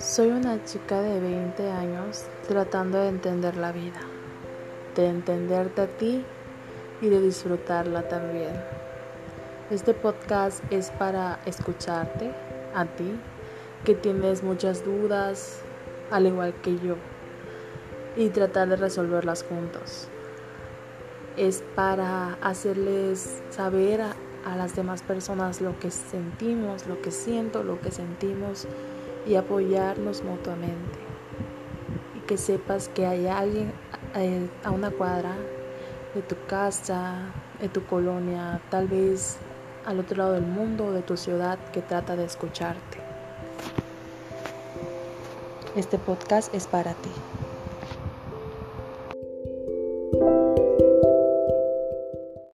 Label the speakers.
Speaker 1: Soy una chica de 20 años tratando de entender la vida, de entenderte a ti y de disfrutarla también. Este podcast es para escucharte a ti, que tienes muchas dudas, al igual que yo, y tratar de resolverlas juntos. Es para hacerles saber a, las demás personas lo que sentimos, lo que siento, lo que sentimos y apoyarnos mutuamente. Y que sepas que hay alguien eh, a una cuadra de tu casa, de tu colonia, tal vez al otro lado del mundo, de tu ciudad, que trata de escucharte. Este podcast es para ti.